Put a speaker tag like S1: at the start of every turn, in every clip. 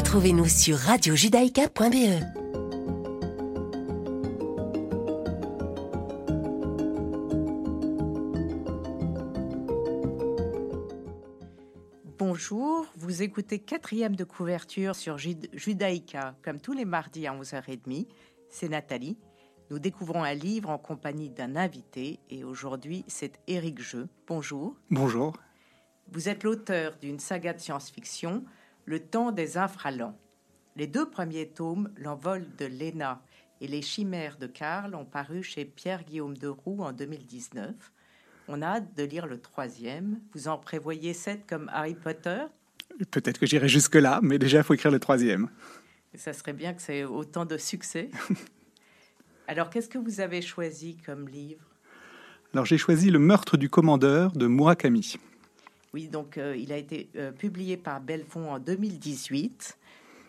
S1: Retrouvez-nous sur radiojudaïka.be.
S2: Bonjour, vous écoutez quatrième de couverture sur Judaïka, comme tous les mardis à 11h30. C'est Nathalie. Nous découvrons un livre en compagnie d'un invité et aujourd'hui c'est Éric Jeu. Bonjour.
S3: Bonjour.
S2: Vous êtes l'auteur d'une saga de science-fiction, Le temps des infralents. Les deux premiers tomes, L'envol de Léna et Les chimères de Karl, ont paru chez Pierre-Guillaume Deroux en 2019. On a hâte de lire le troisième. Vous en prévoyez sept comme Harry Potter?
S3: Peut-être que j'irai jusque-là, mais déjà, il faut écrire le troisième.
S2: Ça serait bien que c'est autant de succès. Alors, qu'est-ce que vous avez choisi comme livre?
S3: Alors, j'ai choisi Le meurtre du commandeur de Murakami.
S2: Oui, donc euh, il a été euh, publié par Belfond en 2018.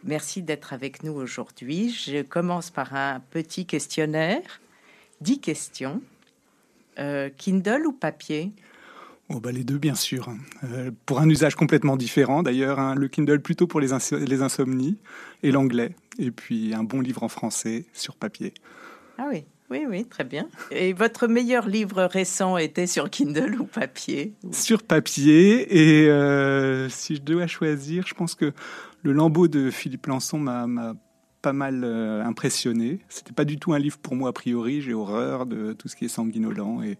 S2: Merci d'être avec nous aujourd'hui. Je commence par un petit questionnaire. Dix questions. Euh, Kindle ou papier?
S3: Oh bah les deux, bien sûr. pour un usage complètement différent, d'ailleurs, hein, le Kindle plutôt pour les, les insomnies et l'anglais, et puis un bon livre en français sur papier.
S2: Ah oui, oui, oui, très bien. Et votre meilleur livre récent était sur Kindle ou papier
S3: Sur papier. Et euh, si je dois choisir, je pense que le Lambeau de Philippe Lançon m'a pas mal euh, impressionné. C'était pas du tout un livre pour moi a priori. J'ai horreur de tout ce qui est sanguinolent. Et,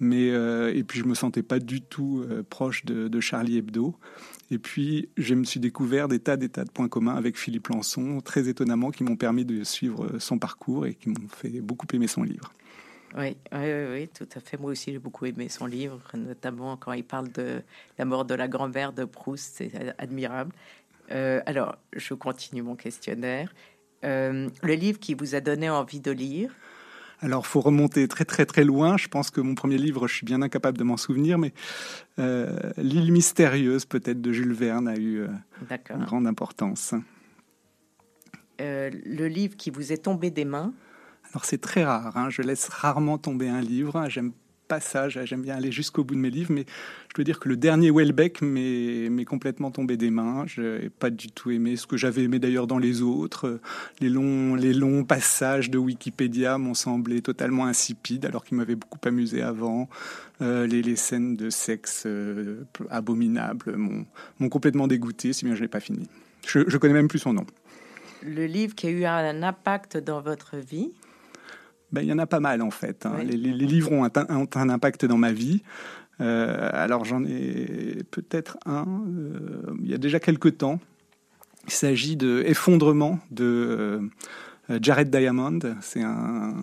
S3: mais, euh, et puis je me sentais pas du tout proche de, Charlie Hebdo. Et puis, je me suis découvert des tas, des tas de points communs avec Philippe Lançon, très étonnamment, qui m'ont permis de suivre son parcours et qui m'ont fait beaucoup aimer son livre.
S2: Oui, oui, oui, tout à fait. Moi aussi, j'ai beaucoup aimé son livre, notamment quand il parle de la mort de la grand-mère de Proust. C'est admirable. Euh, alors, je continue mon questionnaire. Euh, le livre qui vous a donné envie de lire
S3: alors, faut remonter très très très loin. Je pense que mon premier livre, je suis bien incapable de m'en souvenir, mais euh, L'île mystérieuse, peut-être de Jules Verne, a eu euh, une grande importance.
S2: Euh, le livre qui vous est tombé des mains?
S3: Alors, c'est très rare. Hein. Je laisse rarement tomber un livre. J'aime J'aime bien aller jusqu'au bout de mes livres, mais je dois dire que le dernier Welbeck m'est complètement tombé des mains. Je n'ai pas du tout aimé ce que j'avais aimé d'ailleurs dans les autres. Les longs, passages de Wikipédia m'ont semblé totalement insipides, alors qu'ils m'avaient beaucoup amusé avant. Euh, les, scènes de sexe euh, abominables m'ont complètement dégoûté, si bien je n'ai pas fini. Je, ne connais même plus son nom.
S2: Le livre qui a eu un impact dans votre vie
S3: ben, il y en a pas mal en fait. Hein. Les, livres ont un, impact dans ma vie. Euh, alors j'en ai peut-être un, euh, il y a déjà quelques temps. Il s'agit de Effondrement de euh, Jared Diamond. C'est un,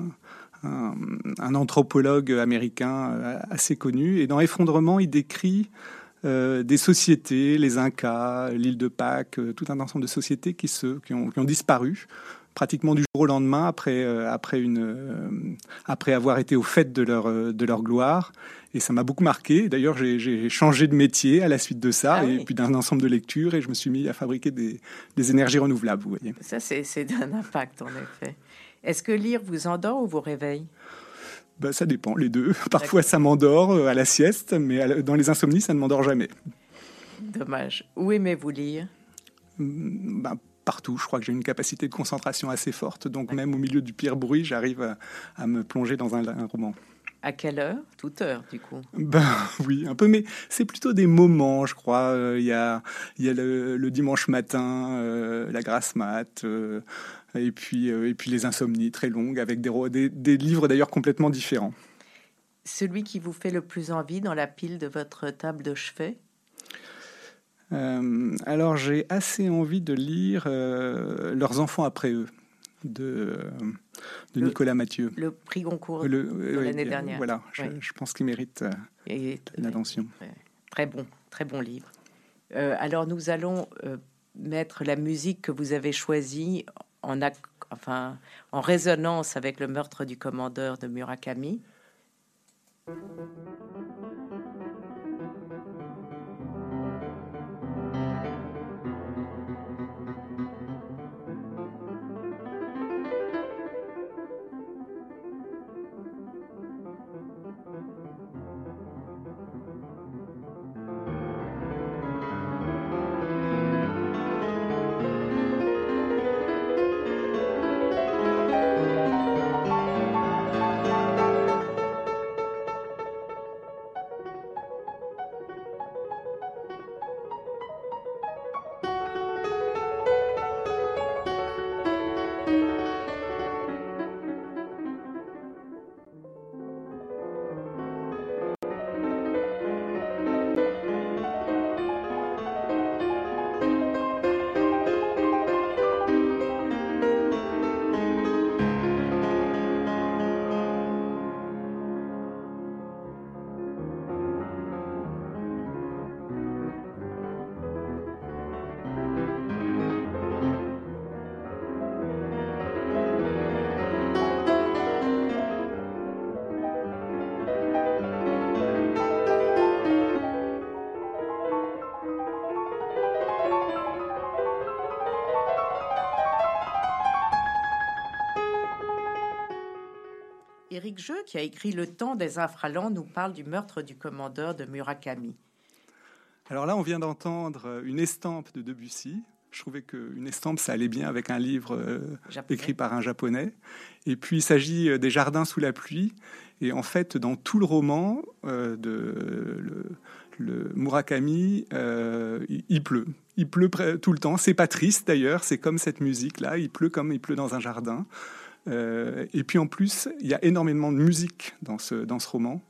S3: un, anthropologue américain assez connu. Et dans Effondrement, il décrit des sociétés, les Incas, l'île de Pâques, tout un ensemble de sociétés qui, se, qui, ont, qui ont disparu pratiquement du jour au lendemain après, euh, après, une, euh, après avoir été au fait de leur, euh, de leur gloire. Et ça m'a beaucoup marqué. D'ailleurs, j'ai changé de métier à la suite de ça, ah et puis d'un ensemble de lectures, et je me suis mis à fabriquer des, des énergies renouvelables, vous voyez.
S2: Ça, c'est d'un impact, en effet. Est-ce que lire vous endort ou vous réveille?
S3: Ben, Ça dépend, les deux. Parfois, ça m'endort à la sieste, mais dans les insomnies, ça ne m'endort jamais.
S2: Dommage. Où aimez-vous lire?
S3: Ben, partout. Je crois que j'ai une capacité de concentration assez forte, donc même au milieu du pire bruit, j'arrive à, me plonger dans un, roman.
S2: À quelle heure? Toute heure, du coup
S3: Ben oui, un peu, mais c'est plutôt des moments, je crois. Euh, il y, a, y a le, dimanche matin, euh, la grasse mat, euh, et, puis, et puis les insomnies très longues, avec des, des livres d'ailleurs complètement différents.
S2: Celui qui vous fait le plus envie dans la pile de votre table de chevet?
S3: Euh, alors j'ai assez envie de lire euh, Leurs enfants après eux de, de Nicolas Mathieu.
S2: Le prix Goncourt de l'année dernière.
S3: Voilà, je, pense qu'il mérite euh, l'attention.
S2: Très, bon, très bon livre. alors nous allons mettre la musique que vous avez choisie en, enfin, en résonance avec le meurtre du commandeur de Murakami. Éric Jeu, qui a écrit Le temps des infralents, nous parle du meurtre du commandeur de Murakami.
S3: Alors là, on vient d'entendre une estampe de Debussy. Je trouvais qu'une estampe, ça allait bien avec un livre euh, écrit par un japonais. Et puis, il s'agit euh, des jardins sous la pluie. Et en fait, dans tout le roman euh, de le, Murakami, il, pleut. Il pleut tout le temps. C'est pas triste d'ailleurs. C'est comme cette musique-là. Il pleut comme il pleut dans un jardin. Et puis en plus, il y a énormément de musique dans ce, dans ce roman.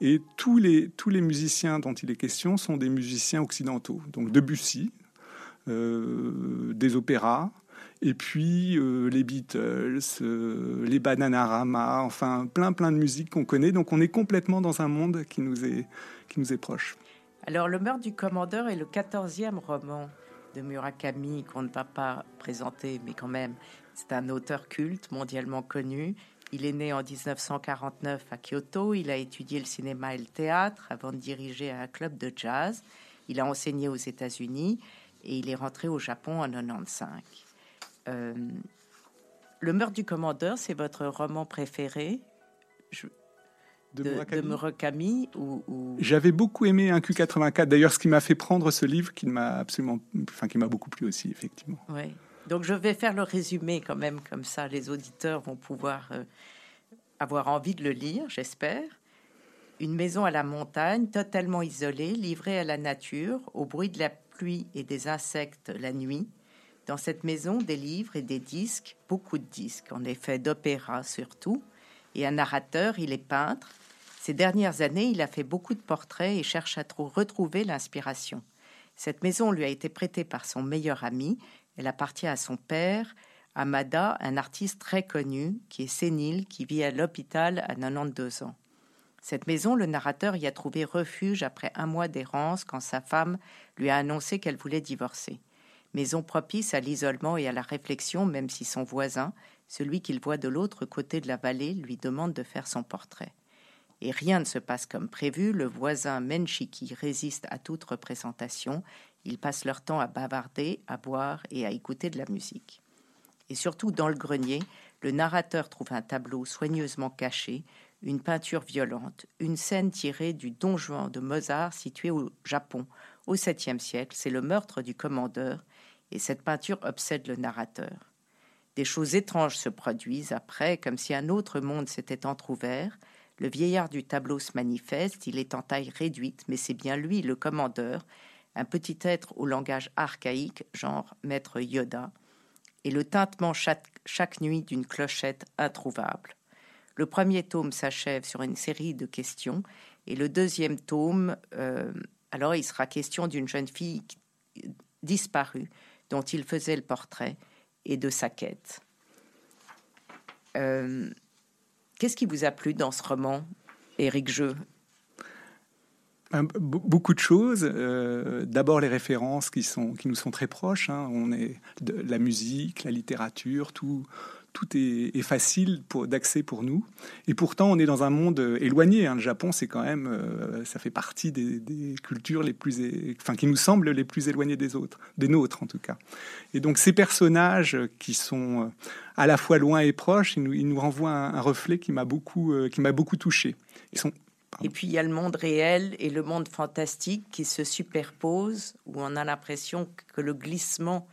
S3: Et tous les, tous les musiciens dont il est question sont des musiciens occidentaux. Donc Debussy, euh, des opéras, et puis euh, les Beatles, euh, les Bananarama, enfin plein plein de musique qu'on connaît. Donc on est complètement dans un monde qui nous est, qui nous est proche.
S2: Alors Le meurtre du commandeur est le quatorzième roman de Murakami qu'on ne va pas présenter, mais quand même, c'est un auteur culte mondialement connu. Il est né en 1949 à Kyoto. Il a étudié le cinéma et le théâtre avant de diriger un club de jazz. Il a enseigné aux États-Unis et il est rentré au Japon en 95. Euh, le meurtre du commandeur, c'est votre roman préféré? De, Murakami, ou,
S3: J'avais beaucoup aimé un Q84. D'ailleurs, ce qui m'a fait prendre ce livre, qui m'a absolument, enfin, qui m'a beaucoup plu aussi, effectivement.
S2: Oui. Donc, je vais faire le résumé quand même, comme ça, les auditeurs vont pouvoir euh, avoir envie de le lire, j'espère. Une maison à la montagne, totalement isolée, livrée à la nature, au bruit de la pluie et des insectes la nuit. Dans cette maison, des livres et des disques, beaucoup de disques, en effet d'opéra surtout, et un narrateur, il est peintre. Ces dernières années, il a fait beaucoup de portraits et cherche à retrouver l'inspiration. Cette maison lui a été prêtée par son meilleur ami. Elle appartient à son père, Amada, un artiste très connu, qui est sénile, qui vit à l'hôpital à 92 ans. Cette maison, le narrateur y a trouvé refuge après un mois d'errance quand sa femme lui a annoncé qu'elle voulait divorcer. Maison propice à l'isolement et à la réflexion, même si son voisin, celui qu'il voit de l'autre côté de la vallée, lui demande de faire son portrait. Et rien ne se passe comme prévu, le voisin Menchiki résiste à toute représentation, ils passent leur temps à bavarder, à boire et à écouter de la musique. Et surtout dans le grenier, le narrateur trouve un tableau soigneusement caché, une peinture violente, une scène tirée du Don Juan de Mozart situé au Japon au 7e siècle. C'est le meurtre du commandeur et cette peinture obsède le narrateur. Des choses étranges se produisent après, comme si un autre monde s'était entr'ouvert. Le vieillard du tableau se manifeste, il est en taille réduite, mais c'est bien lui, le commandeur, un petit être au langage archaïque, genre maître Yoda, et le tintement chaque, nuit d'une clochette introuvable. Le premier tome s'achève sur une série de questions et le deuxième tome, euh, alors il sera question d'une jeune fille disparue dont il faisait le portrait et de sa quête. Euh, qu'est-ce qui vous a plu dans ce roman, Éric Jeu?
S3: Beaucoup de choses. Euh, d'abord les références qui, sont, qui nous sont très proches. Hein. On est la musique, la littérature, tout, tout est, facile d'accès pour nous. Et pourtant, on est dans un monde euh, éloigné. Hein. Le Japon, c'est quand même, euh, ça fait partie des, cultures les plus, enfin, qui nous semblent les plus éloignées des autres, des nôtres en tout cas. Et donc, ces personnages qui sont à la fois loin et proches, ils nous, ils nous renvoient un, reflet qui m'a beaucoup, qui m'a beaucoup touché. Ils sont
S2: et puis il y a le monde réel et le monde fantastique qui se superposent, où on a l'impression que le glissement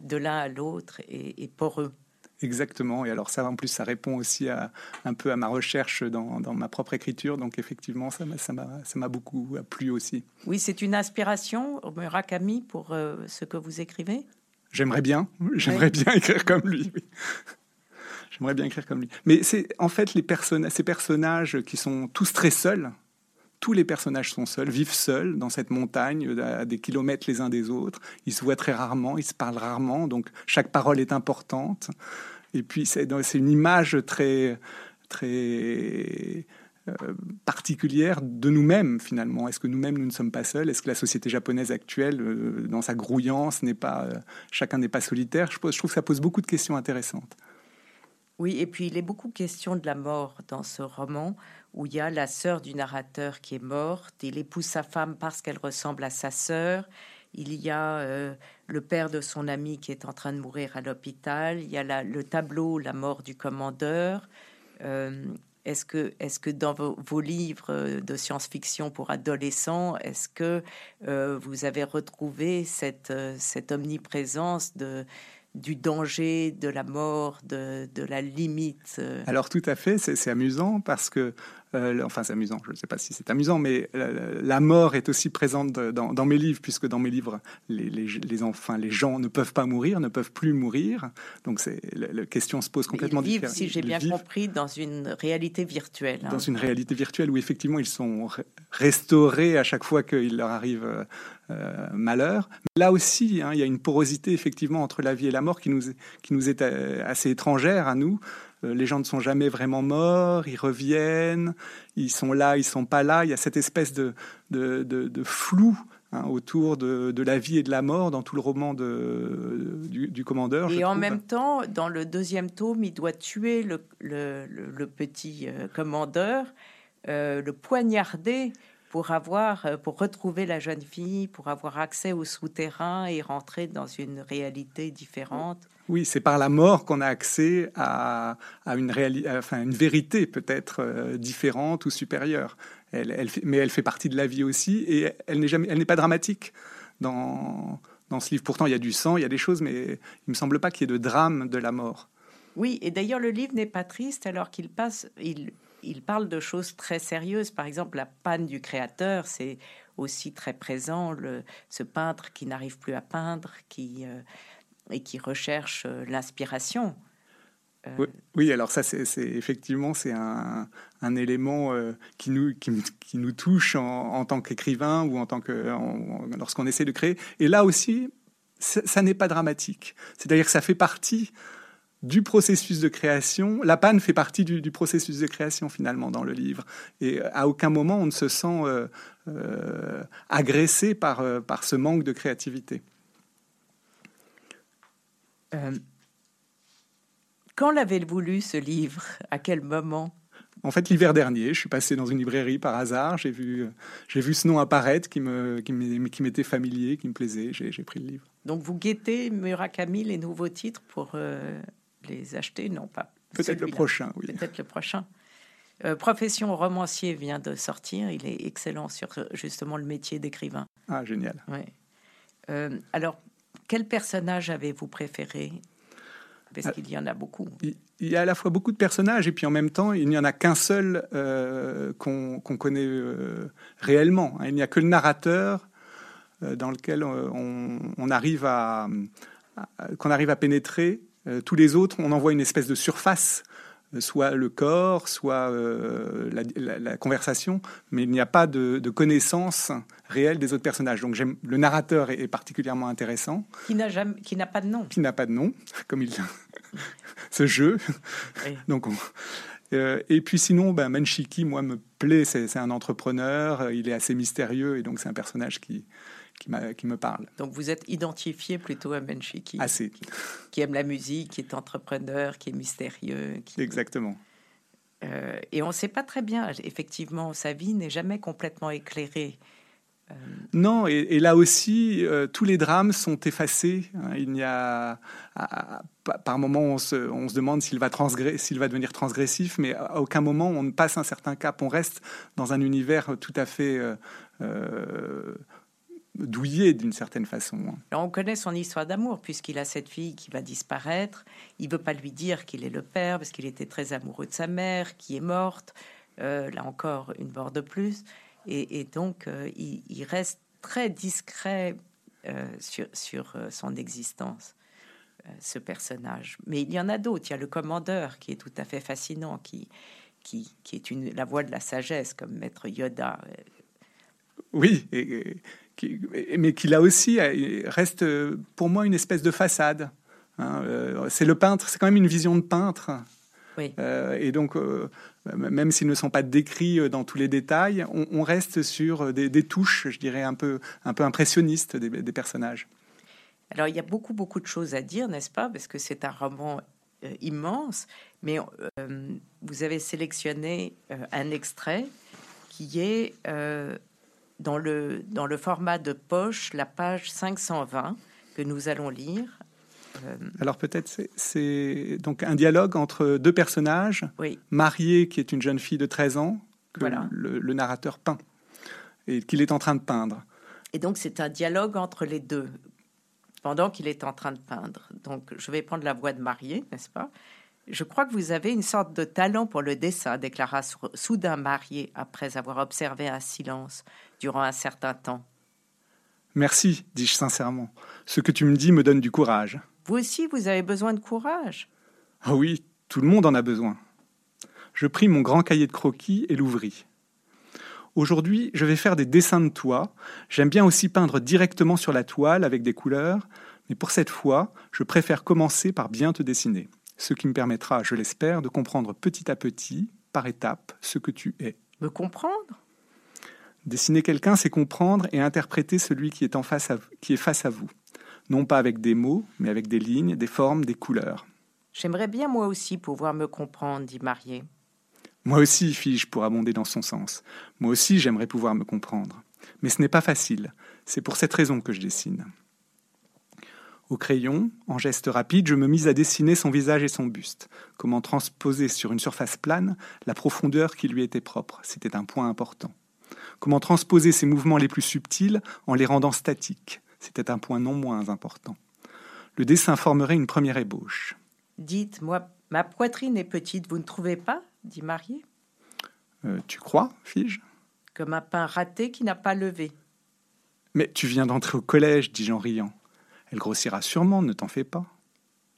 S2: de l'un à l'autre est, est poreux.
S3: Exactement. Et alors ça, en plus, ça répond aussi à, un peu à ma recherche dans, ma propre écriture. Donc effectivement, ça m'a beaucoup plu aussi.
S2: Oui, c'est une inspiration, Murakami, pour euh, ce que vous écrivez?
S3: J'aimerais bien. J'aimerais bien écrire comme lui. J'aimerais bien écrire comme lui. Mais c'est en fait ces personnages qui sont tous très seuls. Tous les personnages sont seuls, vivent seuls dans cette montagne, à des kilomètres les uns des autres. Ils se voient très rarement, ils se parlent rarement, donc chaque parole est importante. Et puis c'est une image très, très euh, particulière de nous-mêmes finalement. Est-ce que nous-mêmes nous ne sommes pas seuls? Est-ce que la société japonaise actuelle, euh, dans sa grouillance, n'est pas euh, chacun n'est pas solitaire? Je trouve que ça pose beaucoup de questions intéressantes.
S2: Oui, et puis il est beaucoup question de la mort dans ce roman où il y a la sœur du narrateur qui est morte. Il épouse sa femme parce qu'elle ressemble à sa sœur. Il y a euh, le père de son ami qui est en train de mourir à l'hôpital. Il y a le tableau La mort du commandeur. Euh, est-ce que, est que dans vos, livres de science-fiction pour adolescents, est-ce que vous avez retrouvé cette omniprésence de, du danger, de la mort, de, la limite
S3: Alors tout à fait, c'est amusant parce que euh, enfin, c'est amusant, je ne sais pas si c'est amusant, mais euh, la mort est aussi présente dans, mes livres, puisque dans mes livres, les, les, enfants, les gens ne peuvent pas mourir, ne peuvent plus mourir. Donc, c'est, la, question se pose complètement
S2: différemment. Si j'ai bien compris, dans une réalité virtuelle.
S3: Hein. Dans une réalité virtuelle où effectivement ils sont restaurés à chaque fois qu'il leur arrive euh, malheur. Là aussi, hein, il y a une porosité effectivement entre la vie et la mort qui nous, qui nous est assez étrangère à nous. Euh, les gens ne sont jamais vraiment morts, ils reviennent, ils sont là, ils sont pas là. Il y a cette espèce de, de, flou hein, autour de, la vie et de la mort dans tout le roman de, du, commandeur.
S2: Et en même temps, dans le deuxième tome, il doit tuer le, le, petit euh, commandeur, euh, le poignarder pour avoir, pour retrouver la jeune fille, pour avoir accès au souterrain et rentrer dans une réalité différente.
S3: Oui, c'est par la mort qu'on a accès à, une, enfin, une vérité peut-être euh, différente ou supérieure. Elle, mais elle fait partie de la vie aussi et elle n'est jamais, elle n'est pas dramatique dans, dans ce livre. Pourtant, il y a du sang, il y a des choses, mais il me semble pas qu'il y ait de drame de la mort.
S2: Oui, et d'ailleurs, le livre n'est pas triste alors qu'il passe, il, il parle de choses très sérieuses. Par exemple, la panne du créateur, c'est aussi très présent. Le, ce peintre qui n'arrive plus à peindre, qui euh, et qui recherche euh, l'inspiration.
S3: Euh, oui, alors ça, c'est effectivement c'est un, un, élément qui, nous, qui, nous touche en, tant qu'écrivain ou en tant que lorsqu'on essaie de créer. Et là aussi, ça, n'est pas dramatique. C'est-à-dire que ça fait partie du processus de création. La panne fait partie du, processus de création finalement dans le livre. Et à aucun moment on ne se sent agressé par, par ce manque de créativité.
S2: Euh, quand l'avez-vous lu ce livre? À quel moment?
S3: En fait, l'hiver dernier, je suis passé dans une librairie par hasard. J'ai vu, j'ai vu ce nom apparaître qui me, qui m'était familier, qui me plaisait. J'ai, pris le livre.
S2: Donc, vous guettez Murakami, les nouveaux titres pour euh, les acheter Non, pas.
S3: Peut-être le prochain, oui.
S2: Peut-être le prochain. Euh, Profession romancier vient de sortir. Il est excellent sur justement le métier d'écrivain.
S3: Ah, génial.
S2: Ouais. alors, quel personnage avez-vous préféré? Parce ah, qu'il y en a beaucoup.
S3: Il y a à la fois beaucoup de personnages et puis en même temps, il n'y en a qu'un seul euh, qu'on connaît euh, réellement. Hein. Il n'y a que le narrateur euh, dans lequel on, arrive à, qu'on arrive à pénétrer. Tous les autres, on envoie une espèce de surface soit le corps, soit euh, la, conversation, mais il n'y a pas de, connaissance réelle des autres personnages. Donc j'aime le narrateur est, particulièrement intéressant.
S2: Qui n'a jamais, qui n'a pas de nom.
S3: Qui n'a pas de nom, comme il ce jeu. Donc euh, et puis sinon, ben, Menchiki, moi, me plaît. C'est un entrepreneur. Il est assez mystérieux et donc c'est un personnage qui qui, me parle.
S2: Donc vous êtes identifié plutôt à Menchiki
S3: Assez.
S2: Qui, aime la musique, qui est entrepreneur, qui est mystérieux.
S3: Exactement.
S2: Euh, et on ne sait pas très bien, effectivement, sa vie n'est jamais complètement éclairée.
S3: Euh, non, et, là aussi, euh, tous les drames sont effacés. Hein. il n'y a, par moment, on se, on se demande s'il va, s'il va devenir transgressif, mais à aucun moment on ne passe un certain cap. On reste dans un univers tout à fait douillé d'une certaine façon.
S2: on connaît son histoire d'amour puisqu'il a cette fille qui va disparaître. Il veut pas lui dire qu'il est le père parce qu'il était très amoureux de sa mère qui est morte. Euh, là encore, une mort de plus. Et, donc, euh, il, reste très discret euh, sur, sur son existence, ce personnage. Mais il y en a d'autres. Il y a le commandeur qui est tout à fait fascinant, qui, qui, qui est une, la voix de la sagesse, comme Maître Yoda.
S3: Oui, et, mais qui là aussi reste pour moi une espèce de façade. Hein. Euh, c'est le peintre, c'est quand même une vision de peintre. Euh, et donc, euh, même s'ils ne sont pas décrits dans tous les détails, on, reste sur des, touches, je dirais, un peu, un peu impressionnistes des, des, personnages.
S2: Alors, il y a beaucoup, beaucoup de choses à dire, n'est-ce pas? Parce que c'est un roman immense, mais vous avez sélectionné un extrait qui est dans le, dans le format de poche, la page 520 que nous allons lire.
S3: Euh, Alors peut-être c'est donc un dialogue entre deux personnages,
S2: oui.
S3: Mariée qui est une jeune fille de 13 ans, que le, narrateur peint et qu'il est en train de peindre.
S2: Et donc c'est un dialogue entre les deux pendant qu'il est en train de peindre. Donc je vais prendre la voix de Mariée, n'est-ce pas? Je crois que vous avez une sorte de talent pour le dessin, déclara soudain Mariée après avoir observé un silence durant un certain temps.
S3: Merci, dis-je sincèrement. Ce que tu me dis me donne du courage.
S2: Vous aussi, vous avez besoin de courage.
S3: Ah oui, tout le monde en a besoin. Je pris mon grand cahier de croquis et l'ouvris. Aujourd'hui, je vais faire des dessins de toi. J'aime bien aussi peindre directement sur la toile avec des couleurs, mais pour cette fois, je préfère commencer par bien te dessiner, ce qui me permettra, je l'espère, de comprendre petit à petit, par étapes, ce que tu es.
S2: Me comprendre?
S3: Dessiner quelqu'un, c'est comprendre et interpréter celui qui est, en face à, qui est face à vous. Non pas avec des mots, mais avec des lignes, des formes, des couleurs.
S2: J'aimerais bien moi aussi pouvoir me comprendre, dit Marié.
S3: Moi aussi, fis-je pour abonder dans son sens. Moi aussi, j'aimerais pouvoir me comprendre. Mais ce n'est pas facile. C'est pour cette raison que je dessine. Au crayon, en geste rapide, je me mis à dessiner son visage et son buste. Comment transposer sur une surface plane la profondeur qui lui était propre C'était un point important. Comment transposer ses mouvements les plus subtils en les rendant statiques C'était un point non moins important. Le dessin formerait une première ébauche.
S2: Dites, moi, ma poitrine est petite, vous ne trouvez pas? dit Marié.
S3: Euh, tu crois, fis-je?
S2: Comme un pain raté qui n'a pas levé.
S3: Mais tu viens d'entrer au collège, dis-je en riant. Elle grossira sûrement, ne t'en fais pas.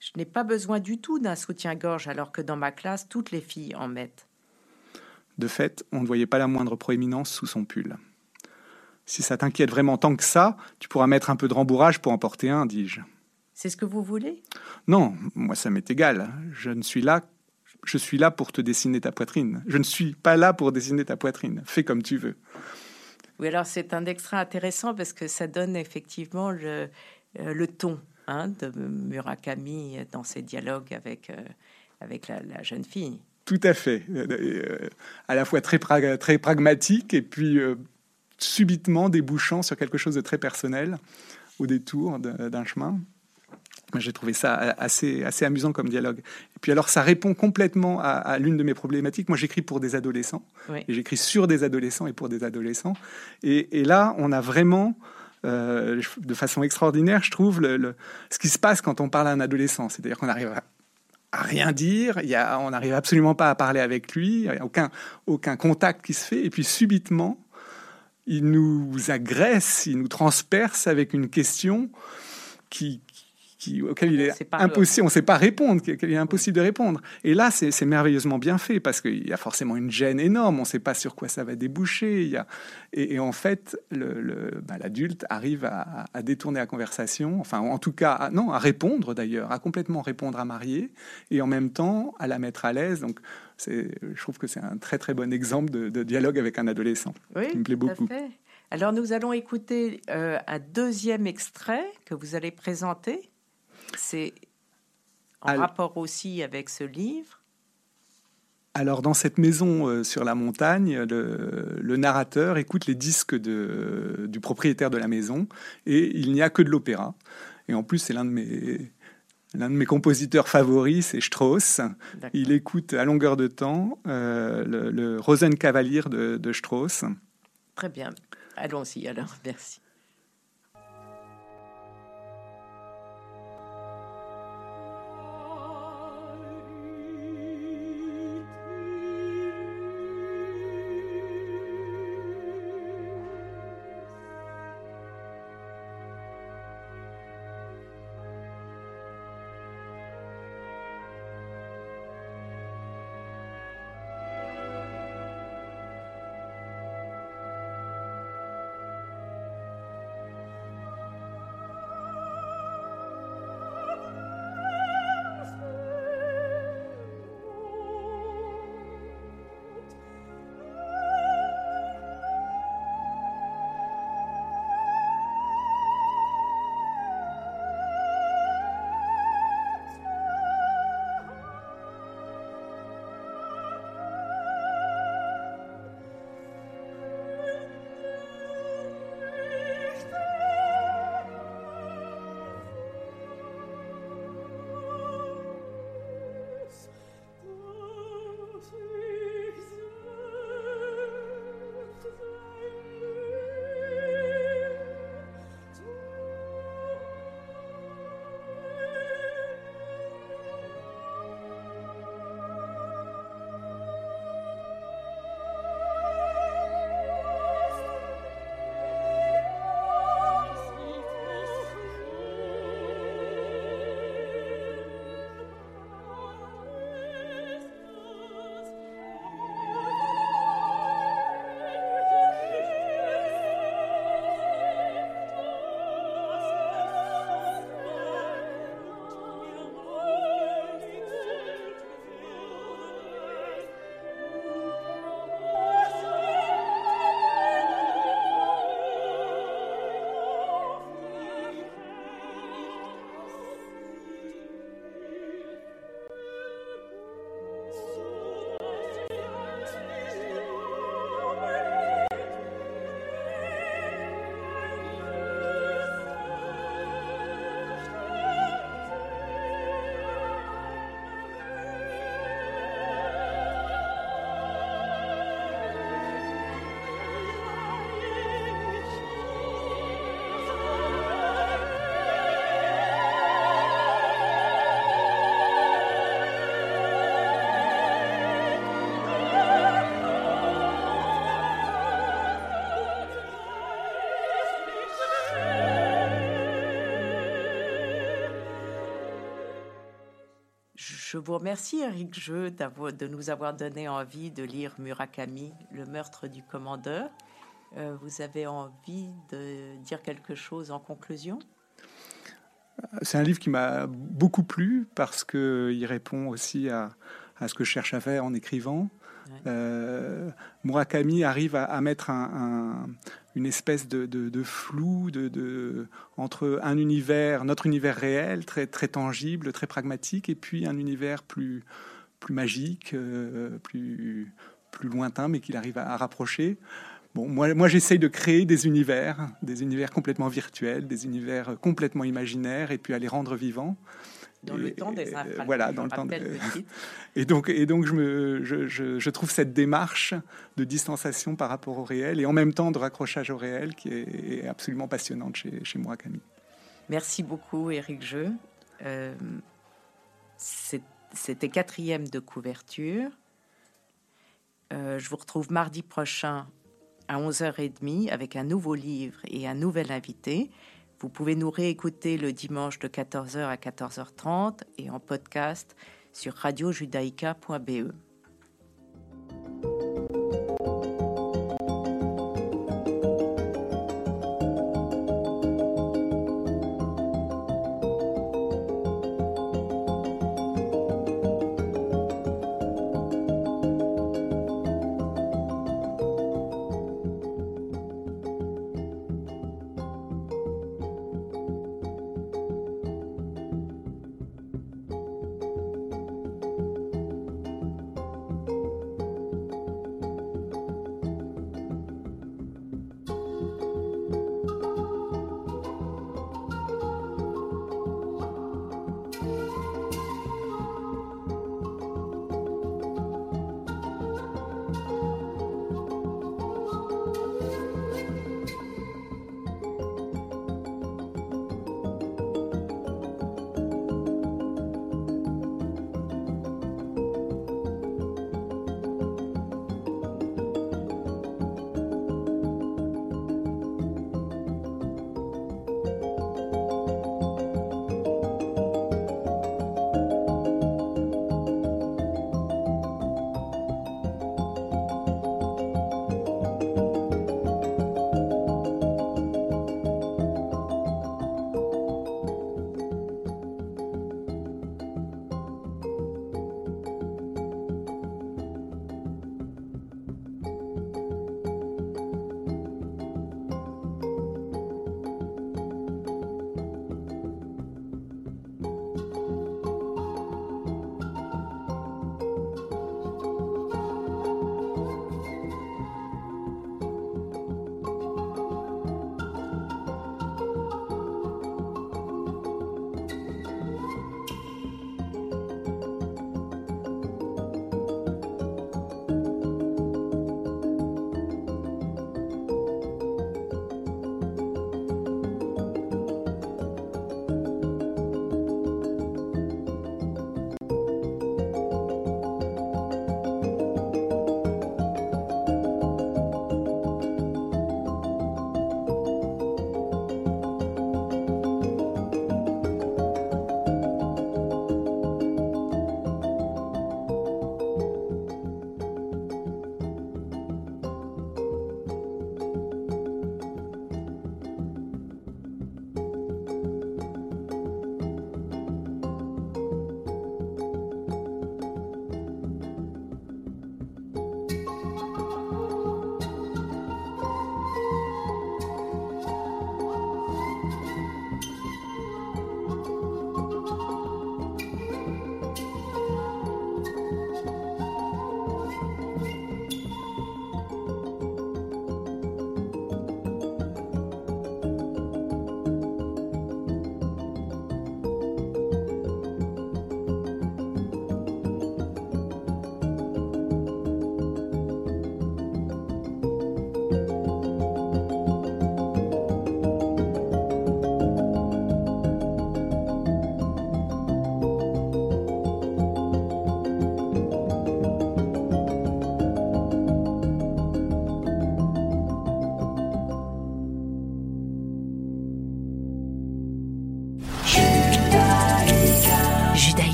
S2: Je n'ai pas besoin du tout d'un soutien-gorge alors que dans ma classe, toutes les filles en mettent.
S3: De fait, on ne voyait pas la moindre proéminence sous son pull. Si ça t'inquiète vraiment tant que ça, tu pourras mettre un peu de rembourrage pour en porter un, dis-je.
S2: C'est ce que vous voulez?
S3: Non, moi ça m'est égal. Je ne suis là, je suis là pour te dessiner ta poitrine. Je ne suis pas là pour dessiner ta poitrine. Fais comme tu veux.
S2: Oui, alors c'est un extrait intéressant parce que ça donne effectivement le, le ton hein, de Murakami dans ses dialogues avec, euh, avec la jeune fille.
S3: Tout à fait. Euh, euh, à la fois très, très pragmatique et puis euh, subitement débouchant sur quelque chose de très personnel au détour d'un chemin. J'ai trouvé ça assez, assez amusant comme dialogue. Et puis alors, ça répond complètement à, l'une de mes problématiques. Moi, j'écris pour des adolescents. Et j'écris sur des adolescents et pour des adolescents. Et, là, on a vraiment, de façon extraordinaire, je trouve, ce qui se passe quand on parle à un adolescent. C'est-à-dire qu'on arrive à rien dire, on n'arrive absolument pas à parler avec lui, il n'y a aucun, aucun contact qui se fait, et puis subitement, il nous agresse, il nous transperce avec une question qui, auquel il est, impossible, on ne sait pas répondre, qu'il est impossible de répondre. Et là, c'est merveilleusement bien fait parce qu'il y a forcément une gêne énorme, on ne sait pas sur quoi ça va déboucher. Il y a, et, en fait, bah, l'adulte le, arrive à, détourner la conversation, enfin, en tout cas, à, non, à répondre d'ailleurs, à complètement répondre à Mariée et en même temps à la mettre à l'aise. Donc, je trouve que c'est un très très bon exemple de, dialogue avec un adolescent.
S2: Oui, qui me plaît beaucoup. Fait. Alors, nous allons écouter euh, un deuxième extrait que vous allez présenter. C'est en rapport aussi avec ce livre
S3: alors dans cette maison euh, sur la montagne, le, narrateur écoute les disques de, du propriétaire de la maison et il n'y a que de l'opéra. Et en plus, c'est l'un de mes, l'un de mes compositeurs favoris, c'est Strauss. Il écoute à longueur de temps euh, le, Rosenkavalier de, de Strauss.
S2: Très bien. Allons-y alors, merci. Je vous remercie, Eric Jeu, de nous avoir donné envie de lire Murakami, Le meurtre du commandeur. Euh, vous avez envie de dire quelque chose en conclusion?
S3: C'est un livre qui m'a beaucoup plu parce qu'il répond aussi à, ce que je cherche à faire en écrivant. Euh, Murakami arrive à, mettre une espèce de, flou de, entre un univers, notre univers réel, très, très tangible, très pragmatique, et puis un univers plus, plus magique, euh, plus, plus lointain, mais qu'il arrive à rapprocher. Bon, moi, moi j'essaye de créer des univers, des univers complètement virtuels, des univers complètement imaginaires, et puis à les rendre vivants.
S2: Dans le temps des
S3: Voilà, dans le temps. Et donc, et donc je, me, je, je, trouve cette démarche de distanciation par rapport au réel et en même temps de raccrochage au réel qui est, absolument passionnante chez, chez moi, Camille.
S2: Merci beaucoup, Éric Jeu. Euh, C'était quatrième de couverture. Euh, je vous retrouve mardi prochain à 11h30 avec un nouveau livre et un nouvel invité. Vous pouvez nous réécouter le dimanche de 14h à 14h30 et en podcast sur radiojudaïka.be.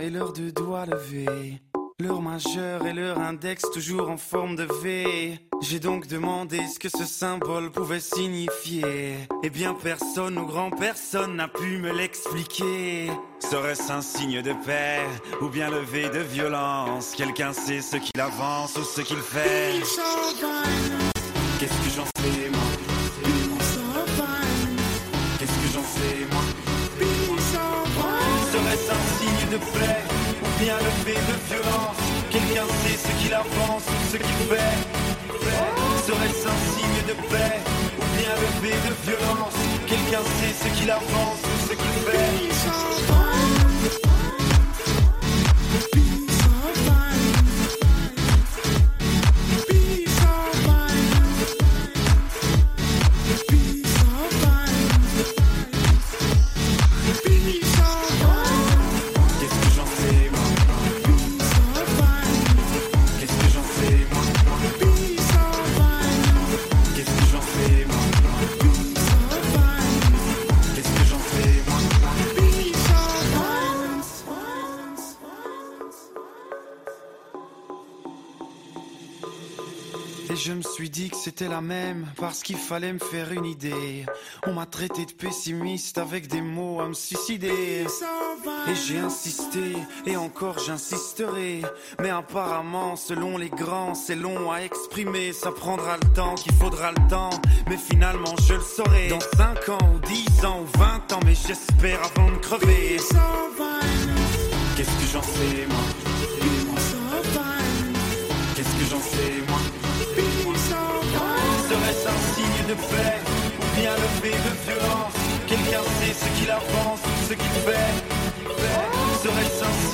S4: et leurs deux doigts levés. Leur majeur et leur index toujours en forme de V. J'ai donc demandé ce que ce symbole pouvait signifier. Eh bien personne ou grand personne n'a pu me l'expliquer. Serait-ce un signe de paix ou bien levé de violence? Quelqu'un sait ce qu'il avance ou ce qu'il fait Qu'est-ce que j'en sais? Ce qu'il fait Serait-ce un signe de paix ou bien levé de violence. Quelqu'un sait ce qu'il avance ce qu'il fait je me suis dit que c'était la même parce qu'il fallait me faire une idée. On m'a traité de pessimiste avec des mots à me suicider. Et j'ai insisté et encore j'insisterai. Mais apparemment, selon les grands, c'est long à exprimer. Ça prendra le temps qu'il faudra le temps. Mais finalement, je le saurai. Dans 5 ans ou 10 ans ou 20 ans, mais j'espère avant de crever. Qu'est-ce que j'en sais, moi? de ou bien le fait de violence. Quelqu'un sait ce qu'il avance, ce qu'il fait. Serait-ce un signe